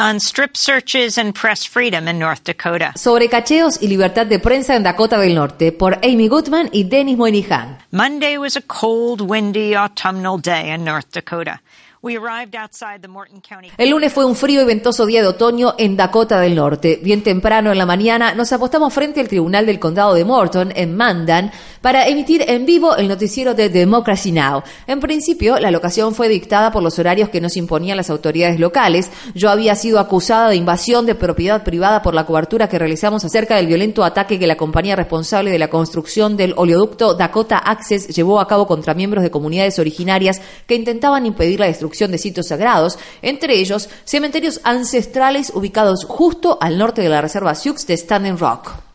on strip searches and press freedom in North Dakota. Sobre cacheos y libertad de prensa en Dakota del Norte por Amy Goodman y Dennis Moynihan. Monday was a cold, windy autumnal day in North Dakota. El lunes fue un frío y ventoso día de otoño en Dakota del Norte. Bien temprano en la mañana nos apostamos frente al Tribunal del Condado de Morton, en Mandan, para emitir en vivo el noticiero de Democracy Now! En principio, la locación fue dictada por los horarios que nos imponían las autoridades locales. Yo había sido acusada de invasión de propiedad privada por la cobertura que realizamos acerca del violento ataque que la compañía responsable de la construcción del oleoducto Dakota Access llevó a cabo contra miembros de comunidades originarias que intentaban impedir la destrucción de sitios sagrados, entre ellos cementerios ancestrales ubicados justo al norte de la reserva Sioux de Standing Rock.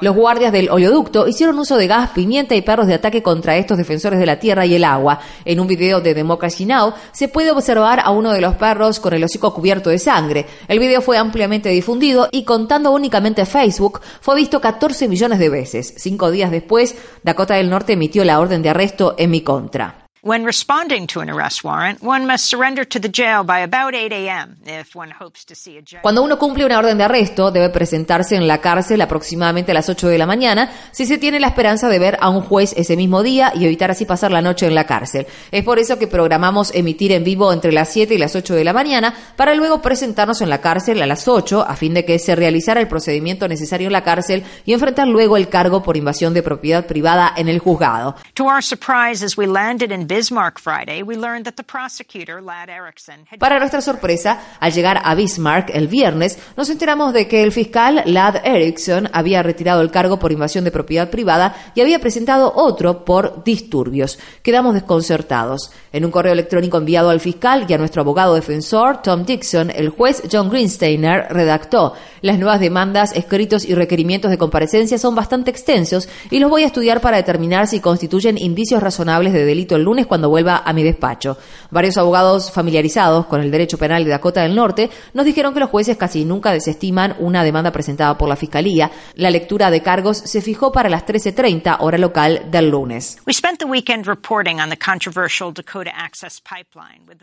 Los guardias del oleoducto hicieron uso de gas, pimienta y perros de ataque contra estos defensores de la tierra y el agua. En un video de Democracy Now! se puede observar a uno de los perros con el hocico cubierto de sangre. El video fue ampliamente difundido y contando únicamente Facebook, fue visto 14 millones de veces. Cinco días después, Dakota del Norte emitió la orden de arresto en mi contra. When responding to an arrest warrant, one must surrender to the jail by about 8 a.m. if one hopes to see a judge. Cuando uno cumple una orden de arresto, debe presentarse en la cárcel aproximadamente a las 8 de la mañana si se tiene la esperanza de ver a un juez ese mismo día y evitar así pasar la noche en la cárcel. Es por eso que programamos emitir en vivo entre las 7 y las 8 de la mañana para luego presentarnos en la cárcel a las 8 a fin de que se realizara el procedimiento necesario en la cárcel y enfrentar luego el cargo por invasión de propiedad privada en el juzgado. To our surprise, as we landed in para nuestra sorpresa, al llegar a Bismarck el viernes, nos enteramos de que el fiscal Lad Erickson había retirado el cargo por invasión de propiedad privada y había presentado otro por disturbios. Quedamos desconcertados. En un correo electrónico enviado al fiscal y a nuestro abogado defensor, Tom Dixon, el juez John Greensteiner redactó las nuevas demandas, escritos y requerimientos de comparecencia son bastante extensos y los voy a estudiar para determinar si constituyen indicios razonables de delito el lunes cuando vuelva a mi despacho. Varios abogados familiarizados con el derecho penal de Dakota del Norte nos dijeron que los jueces casi nunca desestiman una demanda presentada por la Fiscalía. La lectura de cargos se fijó para las 13.30 hora local del lunes.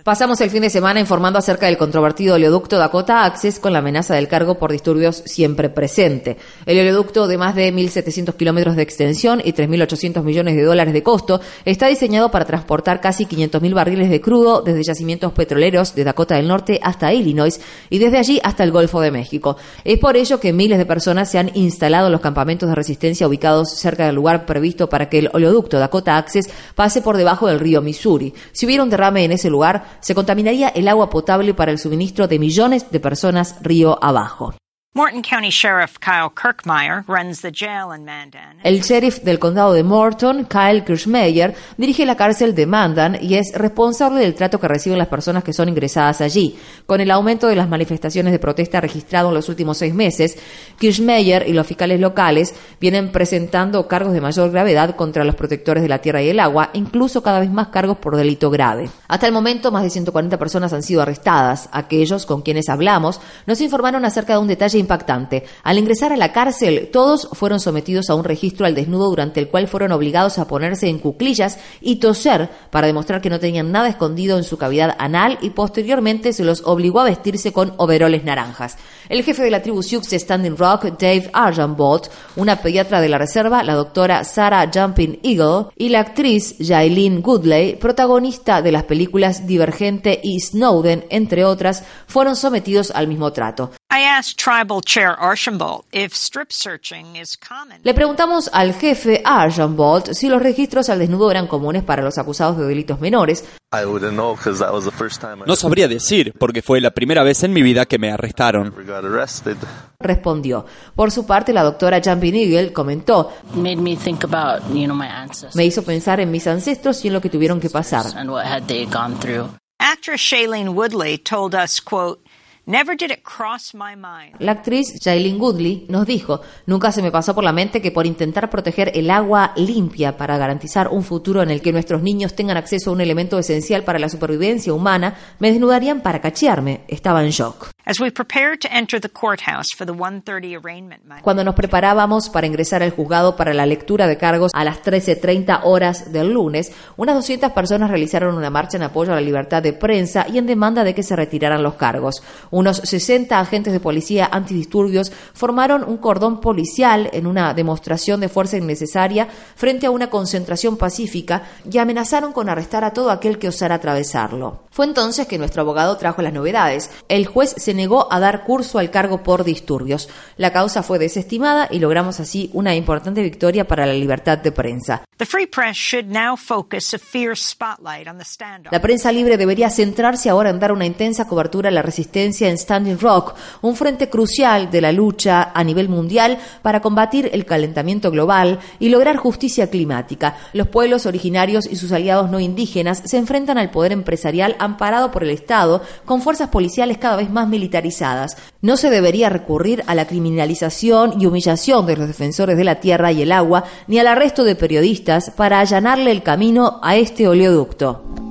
Pasamos el fin de semana informando acerca del controvertido oleoducto Dakota Access con la amenaza del cargo por disturbios siempre presente. El oleoducto de más de 1.700 kilómetros de extensión y 3.800 millones de dólares de costo está diseñado para transportar casi 500.000 barriles de crudo desde yacimientos petroleros de Dakota del Norte hasta Illinois y desde allí hasta el Golfo de México. Es por ello que miles de personas se han instalado en los campamentos de resistencia ubicados cerca del lugar previsto para que el oleoducto Dakota Access pase por debajo del río Missouri. Si hubiera un derrame en ese lugar, se contaminaría el agua potable para el suministro de millones de personas río abajo. Morton County Sheriff Kyle Kirkmeyer runs the jail in Mandan. El sheriff del condado de Morton, Kyle Kirchmeyer, dirige la cárcel de Mandan y es responsable del trato que reciben las personas que son ingresadas allí. Con el aumento de las manifestaciones de protesta registrado en los últimos seis meses, Kirchmeyer y los fiscales locales vienen presentando cargos de mayor gravedad contra los protectores de la tierra y el agua, incluso cada vez más cargos por delito grave. Hasta el momento, más de 140 personas han sido arrestadas. Aquellos con quienes hablamos nos informaron acerca de un detalle impactante. Al ingresar a la cárcel, todos fueron sometidos a un registro al desnudo durante el cual fueron obligados a ponerse en cuclillas y toser para demostrar que no tenían nada escondido en su cavidad anal y posteriormente se los obligó a vestirse con overoles naranjas. El jefe de la tribu Sioux de Standing Rock, Dave Arjanbolt, una pediatra de la reserva, la doctora Sarah Jumping Eagle y la actriz Jailene Goodley, protagonista de las películas Divergente y Snowden, entre otras, fueron sometidos al mismo trato. Le preguntamos al jefe Archambault si los registros al desnudo eran comunes para los acusados de delitos menores. No sabría decir, porque fue la primera vez en mi vida que me arrestaron. Respondió. Por su parte, la doctora Jumping Eagle comentó, me hizo pensar en mis ancestros y en lo que tuvieron que pasar. Actress Shailene Woodley told us, quote, la actriz Jailin Goodley nos dijo, nunca se me pasó por la mente que por intentar proteger el agua limpia para garantizar un futuro en el que nuestros niños tengan acceso a un elemento esencial para la supervivencia humana, me desnudarían para cachearme. Estaba en shock. Cuando nos preparábamos para ingresar al juzgado para la lectura de cargos a las 13.30 horas del lunes, unas 200 personas realizaron una marcha en apoyo a la libertad de prensa y en demanda de que se retiraran los cargos. Unos 60 agentes de policía antidisturbios formaron un cordón policial en una demostración de fuerza innecesaria frente a una concentración pacífica y amenazaron con arrestar a todo aquel que osara atravesarlo. Fue entonces que nuestro abogado trajo las novedades. El juez se negó a dar curso al cargo por disturbios. La causa fue desestimada y logramos así una importante victoria para la libertad de prensa. La prensa libre debería centrarse ahora en dar una intensa cobertura a la resistencia en Standing Rock, un frente crucial de la lucha a nivel mundial para combatir el calentamiento global y lograr justicia climática. Los pueblos originarios y sus aliados no indígenas se enfrentan al poder empresarial amparado por el Estado con fuerzas policiales cada vez más militarizadas. No se debería recurrir a la criminalización y humillación de los defensores de la tierra y el agua ni al arresto de periodistas para allanarle el camino a este oleoducto.